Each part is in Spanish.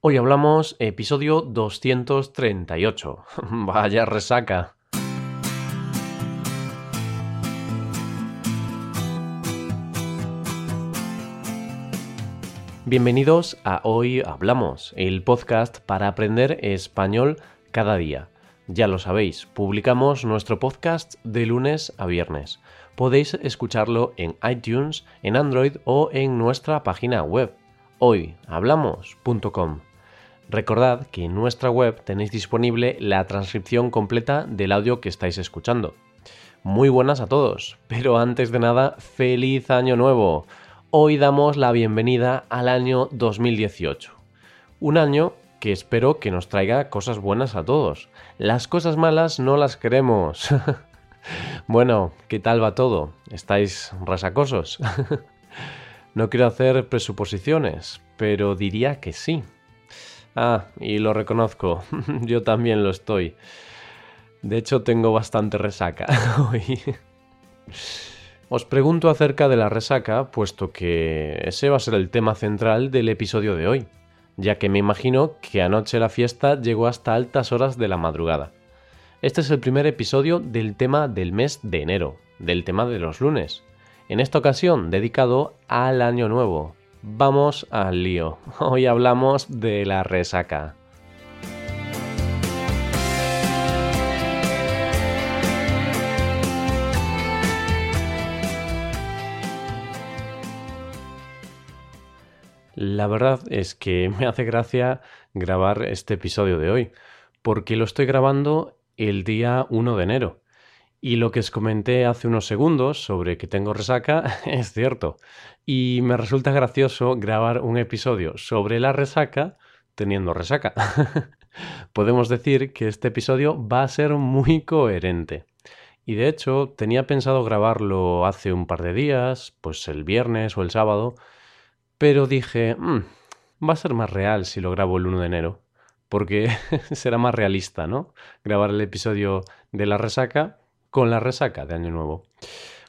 Hoy hablamos episodio 238. Vaya resaca. Bienvenidos a Hoy Hablamos, el podcast para aprender español cada día. Ya lo sabéis, publicamos nuestro podcast de lunes a viernes. Podéis escucharlo en iTunes, en Android o en nuestra página web hoyhablamos.com. Recordad que en nuestra web tenéis disponible la transcripción completa del audio que estáis escuchando. Muy buenas a todos, pero antes de nada, feliz año nuevo. Hoy damos la bienvenida al año 2018. Un año que espero que nos traiga cosas buenas a todos. Las cosas malas no las queremos. bueno, ¿qué tal va todo? ¿Estáis resacosos? no quiero hacer presuposiciones, pero diría que sí. Ah, y lo reconozco, yo también lo estoy. De hecho, tengo bastante resaca hoy. Os pregunto acerca de la resaca, puesto que ese va a ser el tema central del episodio de hoy, ya que me imagino que anoche la fiesta llegó hasta altas horas de la madrugada. Este es el primer episodio del tema del mes de enero, del tema de los lunes, en esta ocasión dedicado al año nuevo, Vamos al lío. Hoy hablamos de la resaca. La verdad es que me hace gracia grabar este episodio de hoy, porque lo estoy grabando el día 1 de enero. Y lo que os comenté hace unos segundos sobre que tengo resaca es cierto. Y me resulta gracioso grabar un episodio sobre la resaca teniendo resaca. Podemos decir que este episodio va a ser muy coherente. Y de hecho tenía pensado grabarlo hace un par de días, pues el viernes o el sábado, pero dije, mm, va a ser más real si lo grabo el 1 de enero, porque será más realista, ¿no? Grabar el episodio de la resaca con la resaca de Año Nuevo.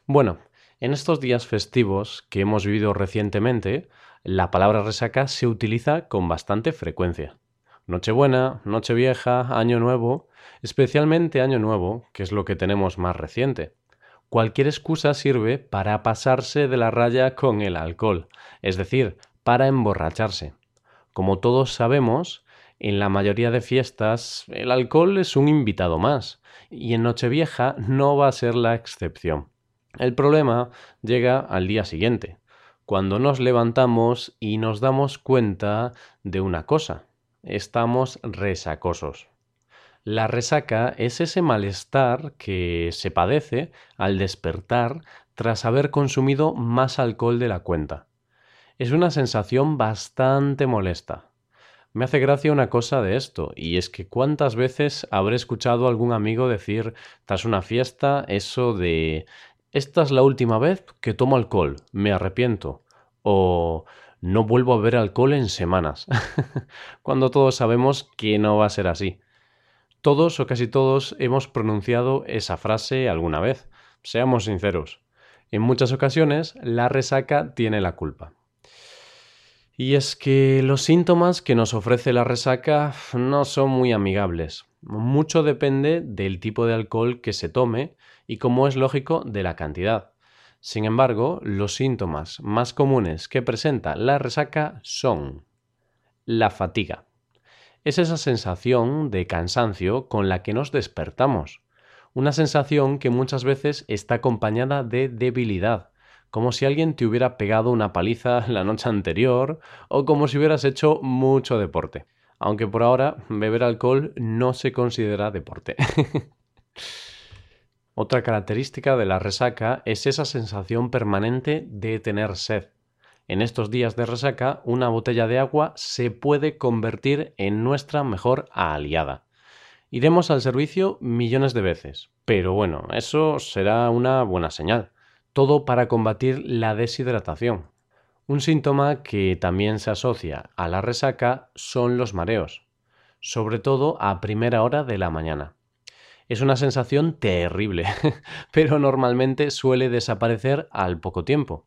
Bueno, en estos días festivos que hemos vivido recientemente, la palabra resaca se utiliza con bastante frecuencia. Nochebuena, Nochevieja, Año Nuevo, especialmente Año Nuevo, que es lo que tenemos más reciente. Cualquier excusa sirve para pasarse de la raya con el alcohol, es decir, para emborracharse. Como todos sabemos, en la mayoría de fiestas el alcohol es un invitado más, y en Nochevieja no va a ser la excepción. El problema llega al día siguiente, cuando nos levantamos y nos damos cuenta de una cosa. Estamos resacosos. La resaca es ese malestar que se padece al despertar tras haber consumido más alcohol de la cuenta. Es una sensación bastante molesta. Me hace gracia una cosa de esto, y es que cuántas veces habré escuchado a algún amigo decir tras una fiesta eso de esta es la última vez que tomo alcohol, me arrepiento, o no vuelvo a beber alcohol en semanas, cuando todos sabemos que no va a ser así. Todos o casi todos hemos pronunciado esa frase alguna vez, seamos sinceros. En muchas ocasiones la resaca tiene la culpa. Y es que los síntomas que nos ofrece la resaca no son muy amigables. Mucho depende del tipo de alcohol que se tome y, como es lógico, de la cantidad. Sin embargo, los síntomas más comunes que presenta la resaca son la fatiga. Es esa sensación de cansancio con la que nos despertamos. Una sensación que muchas veces está acompañada de debilidad, como si alguien te hubiera pegado una paliza la noche anterior o como si hubieras hecho mucho deporte. Aunque por ahora beber alcohol no se considera deporte. Otra característica de la resaca es esa sensación permanente de tener sed. En estos días de resaca, una botella de agua se puede convertir en nuestra mejor aliada. Iremos al servicio millones de veces, pero bueno, eso será una buena señal todo para combatir la deshidratación. Un síntoma que también se asocia a la resaca son los mareos, sobre todo a primera hora de la mañana. Es una sensación terrible, pero normalmente suele desaparecer al poco tiempo.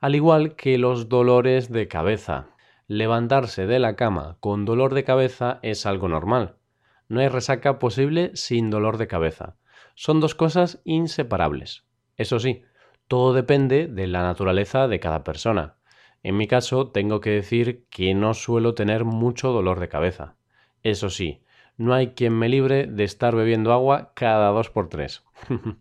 Al igual que los dolores de cabeza. levantarse de la cama con dolor de cabeza es algo normal. No hay resaca posible sin dolor de cabeza. Son dos cosas inseparables. Eso sí, todo depende de la naturaleza de cada persona. En mi caso, tengo que decir que no suelo tener mucho dolor de cabeza. Eso sí, no hay quien me libre de estar bebiendo agua cada dos por tres.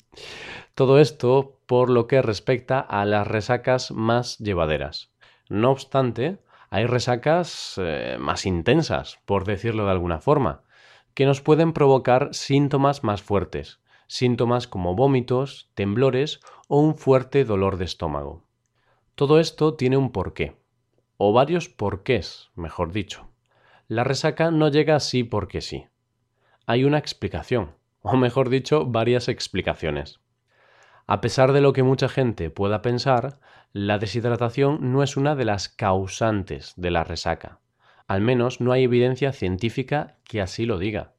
Todo esto por lo que respecta a las resacas más llevaderas. No obstante, hay resacas eh, más intensas, por decirlo de alguna forma, que nos pueden provocar síntomas más fuertes, síntomas como vómitos, temblores o un fuerte dolor de estómago. Todo esto tiene un porqué, o varios porqués, mejor dicho. La resaca no llega así porque sí. Hay una explicación, o mejor dicho, varias explicaciones. A pesar de lo que mucha gente pueda pensar, la deshidratación no es una de las causantes de la resaca. Al menos no hay evidencia científica que así lo diga.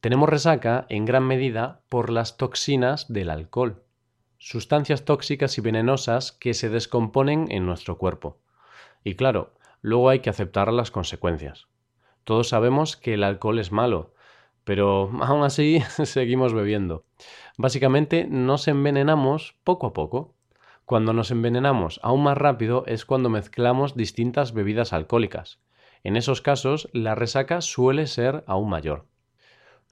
Tenemos resaca en gran medida por las toxinas del alcohol, sustancias tóxicas y venenosas que se descomponen en nuestro cuerpo. Y claro, luego hay que aceptar las consecuencias. Todos sabemos que el alcohol es malo, pero aún así seguimos bebiendo. Básicamente nos envenenamos poco a poco. Cuando nos envenenamos aún más rápido es cuando mezclamos distintas bebidas alcohólicas. En esos casos la resaca suele ser aún mayor.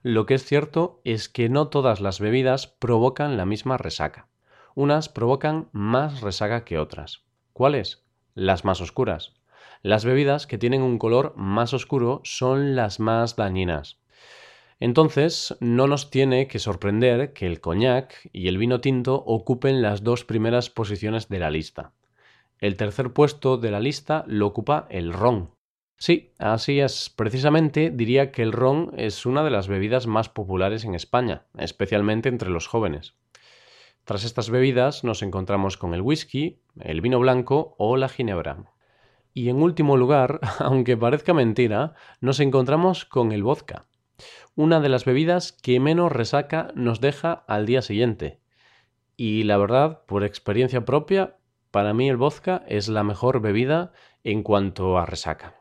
Lo que es cierto es que no todas las bebidas provocan la misma resaca. Unas provocan más resaca que otras. ¿Cuáles? Las más oscuras. Las bebidas que tienen un color más oscuro son las más dañinas. Entonces, no nos tiene que sorprender que el coñac y el vino tinto ocupen las dos primeras posiciones de la lista. El tercer puesto de la lista lo ocupa el ron. Sí, así es. Precisamente diría que el ron es una de las bebidas más populares en España, especialmente entre los jóvenes. Tras estas bebidas nos encontramos con el whisky, el vino blanco o la ginebra. Y en último lugar, aunque parezca mentira, nos encontramos con el vodka, una de las bebidas que menos resaca nos deja al día siguiente. Y la verdad, por experiencia propia, para mí el vodka es la mejor bebida en cuanto a resaca.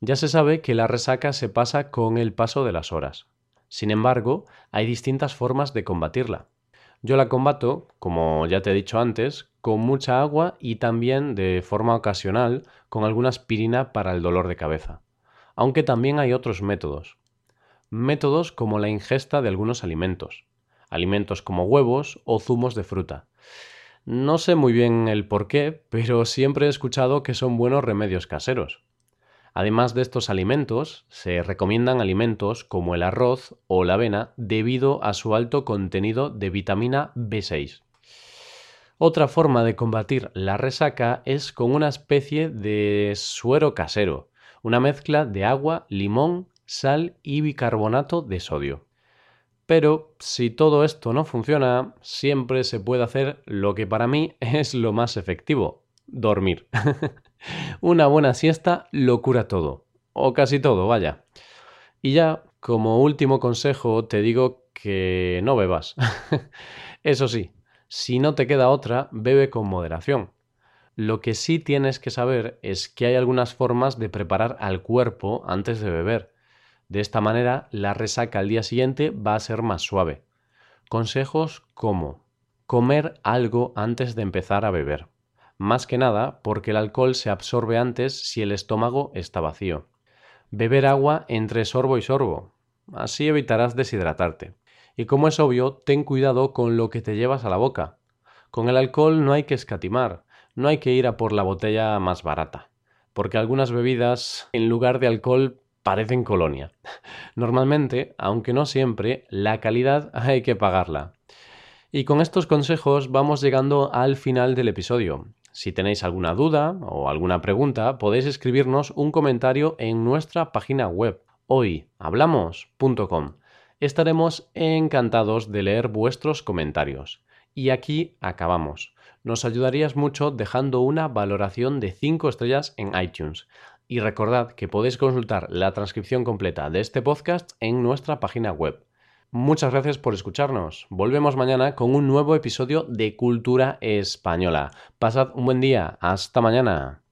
Ya se sabe que la resaca se pasa con el paso de las horas. Sin embargo, hay distintas formas de combatirla. Yo la combato, como ya te he dicho antes, con mucha agua y también de forma ocasional con alguna aspirina para el dolor de cabeza. Aunque también hay otros métodos. Métodos como la ingesta de algunos alimentos. Alimentos como huevos o zumos de fruta. No sé muy bien el por qué, pero siempre he escuchado que son buenos remedios caseros. Además de estos alimentos, se recomiendan alimentos como el arroz o la avena debido a su alto contenido de vitamina B6. Otra forma de combatir la resaca es con una especie de suero casero, una mezcla de agua, limón, sal y bicarbonato de sodio. Pero si todo esto no funciona, siempre se puede hacer lo que para mí es lo más efectivo, dormir. Una buena siesta lo cura todo, o casi todo, vaya. Y ya, como último consejo, te digo que no bebas. Eso sí, si no te queda otra, bebe con moderación. Lo que sí tienes que saber es que hay algunas formas de preparar al cuerpo antes de beber. De esta manera, la resaca al día siguiente va a ser más suave. Consejos como comer algo antes de empezar a beber más que nada porque el alcohol se absorbe antes si el estómago está vacío. Beber agua entre sorbo y sorbo, así evitarás deshidratarte. Y como es obvio, ten cuidado con lo que te llevas a la boca. Con el alcohol no hay que escatimar, no hay que ir a por la botella más barata, porque algunas bebidas, en lugar de alcohol, parecen colonia. Normalmente, aunque no siempre, la calidad hay que pagarla. Y con estos consejos vamos llegando al final del episodio. Si tenéis alguna duda o alguna pregunta, podéis escribirnos un comentario en nuestra página web hoyhablamos.com. Estaremos encantados de leer vuestros comentarios. Y aquí acabamos. Nos ayudarías mucho dejando una valoración de 5 estrellas en iTunes. Y recordad que podéis consultar la transcripción completa de este podcast en nuestra página web Muchas gracias por escucharnos. Volvemos mañana con un nuevo episodio de Cultura Española. Pasad un buen día. Hasta mañana.